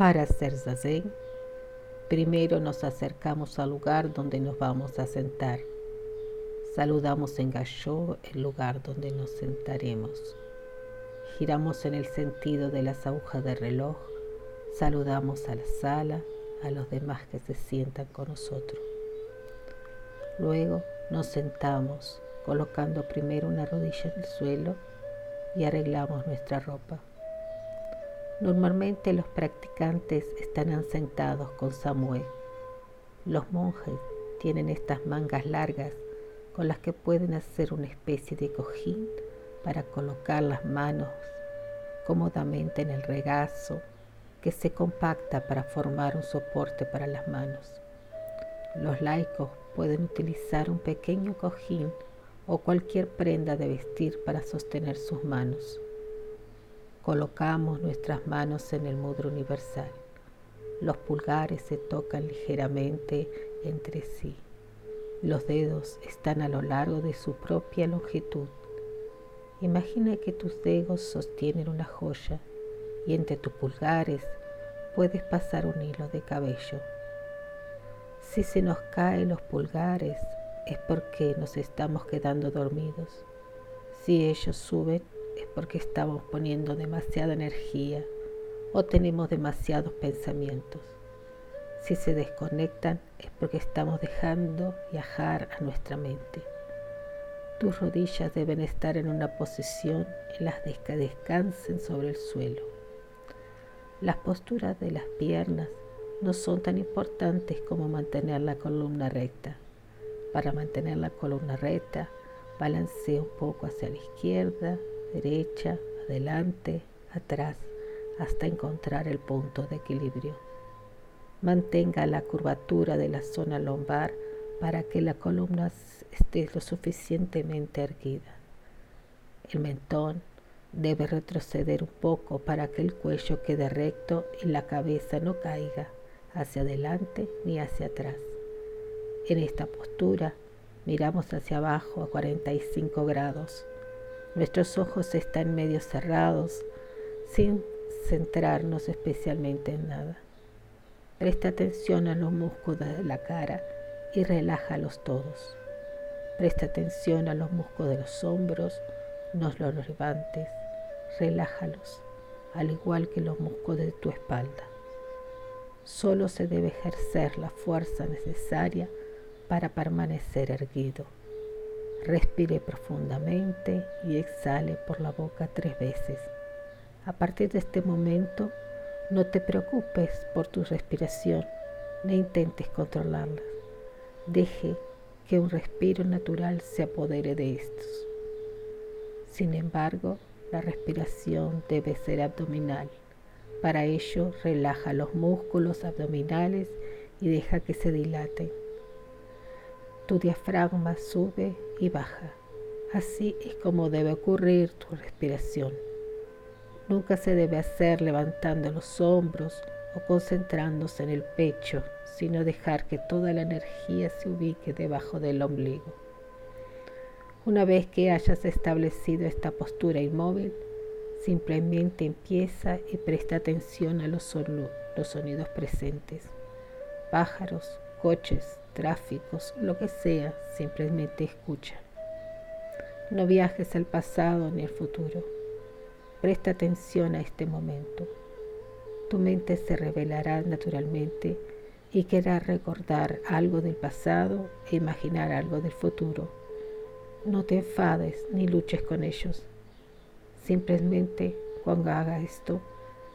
Para hacer zazen, primero nos acercamos al lugar donde nos vamos a sentar. Saludamos en gallo el lugar donde nos sentaremos. Giramos en el sentido de las agujas del reloj. Saludamos a la sala, a los demás que se sientan con nosotros. Luego nos sentamos colocando primero una rodilla en el suelo y arreglamos nuestra ropa. Normalmente los practicantes están sentados con Samuel. Los monjes tienen estas mangas largas con las que pueden hacer una especie de cojín para colocar las manos cómodamente en el regazo que se compacta para formar un soporte para las manos. Los laicos pueden utilizar un pequeño cojín o cualquier prenda de vestir para sostener sus manos. Colocamos nuestras manos en el mudra universal. Los pulgares se tocan ligeramente entre sí. Los dedos están a lo largo de su propia longitud. Imagina que tus dedos sostienen una joya y entre tus pulgares puedes pasar un hilo de cabello. Si se nos caen los pulgares es porque nos estamos quedando dormidos. Si ellos suben porque estamos poniendo demasiada energía o tenemos demasiados pensamientos. Si se desconectan es porque estamos dejando viajar a nuestra mente. Tus rodillas deben estar en una posición en la que descansen sobre el suelo. Las posturas de las piernas no son tan importantes como mantener la columna recta. Para mantener la columna recta, balancea un poco hacia la izquierda derecha, adelante, atrás, hasta encontrar el punto de equilibrio. Mantenga la curvatura de la zona lombar para que la columna esté lo suficientemente erguida. El mentón debe retroceder un poco para que el cuello quede recto y la cabeza no caiga hacia adelante ni hacia atrás. En esta postura miramos hacia abajo a 45 grados Nuestros ojos están medio cerrados sin centrarnos especialmente en nada. Presta atención a los músculos de la cara y relájalos todos. Presta atención a los músculos de los hombros, no los levantes, relájalos, al igual que los músculos de tu espalda. Solo se debe ejercer la fuerza necesaria para permanecer erguido. Respire profundamente y exhale por la boca tres veces. A partir de este momento, no te preocupes por tu respiración ni intentes controlarla. Deje que un respiro natural se apodere de estos. Sin embargo, la respiración debe ser abdominal. Para ello, relaja los músculos abdominales y deja que se dilaten. Tu diafragma sube y baja. Así es como debe ocurrir tu respiración. Nunca se debe hacer levantando los hombros o concentrándose en el pecho, sino dejar que toda la energía se ubique debajo del ombligo. Una vez que hayas establecido esta postura inmóvil, simplemente empieza y presta atención a los, los sonidos presentes. Pájaros, coches, tráficos, lo que sea, simplemente escucha. No viajes al pasado ni al futuro. Presta atención a este momento. Tu mente se revelará naturalmente y querrá recordar algo del pasado e imaginar algo del futuro. No te enfades ni luches con ellos. Simplemente cuando haga esto,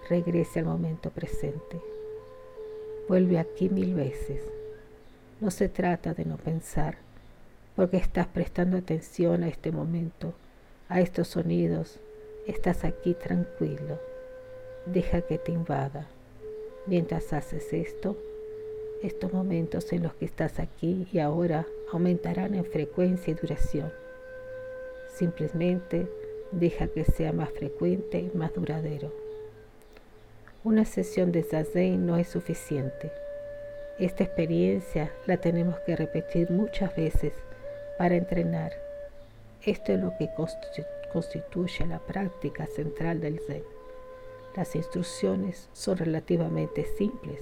regrese al momento presente. Vuelve aquí mil veces no se trata de no pensar, porque estás prestando atención a este momento, a estos sonidos, estás aquí tranquilo. Deja que te invada. Mientras haces esto, estos momentos en los que estás aquí y ahora aumentarán en frecuencia y duración. Simplemente deja que sea más frecuente y más duradero. Una sesión de zazen no es suficiente. Esta experiencia la tenemos que repetir muchas veces para entrenar. Esto es lo que constituye la práctica central del Zen. Las instrucciones son relativamente simples,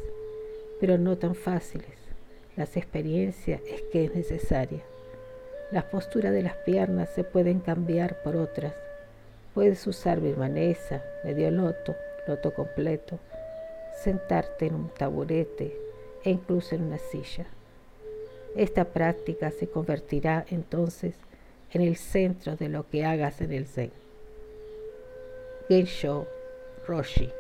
pero no tan fáciles. Las experiencias es que es necesaria. Las posturas de las piernas se pueden cambiar por otras. Puedes usar birmanesa, medio loto, loto completo, sentarte en un taburete e incluso en una silla. Esta práctica se convertirá entonces en el centro de lo que hagas en el Zen. Gensho Roshi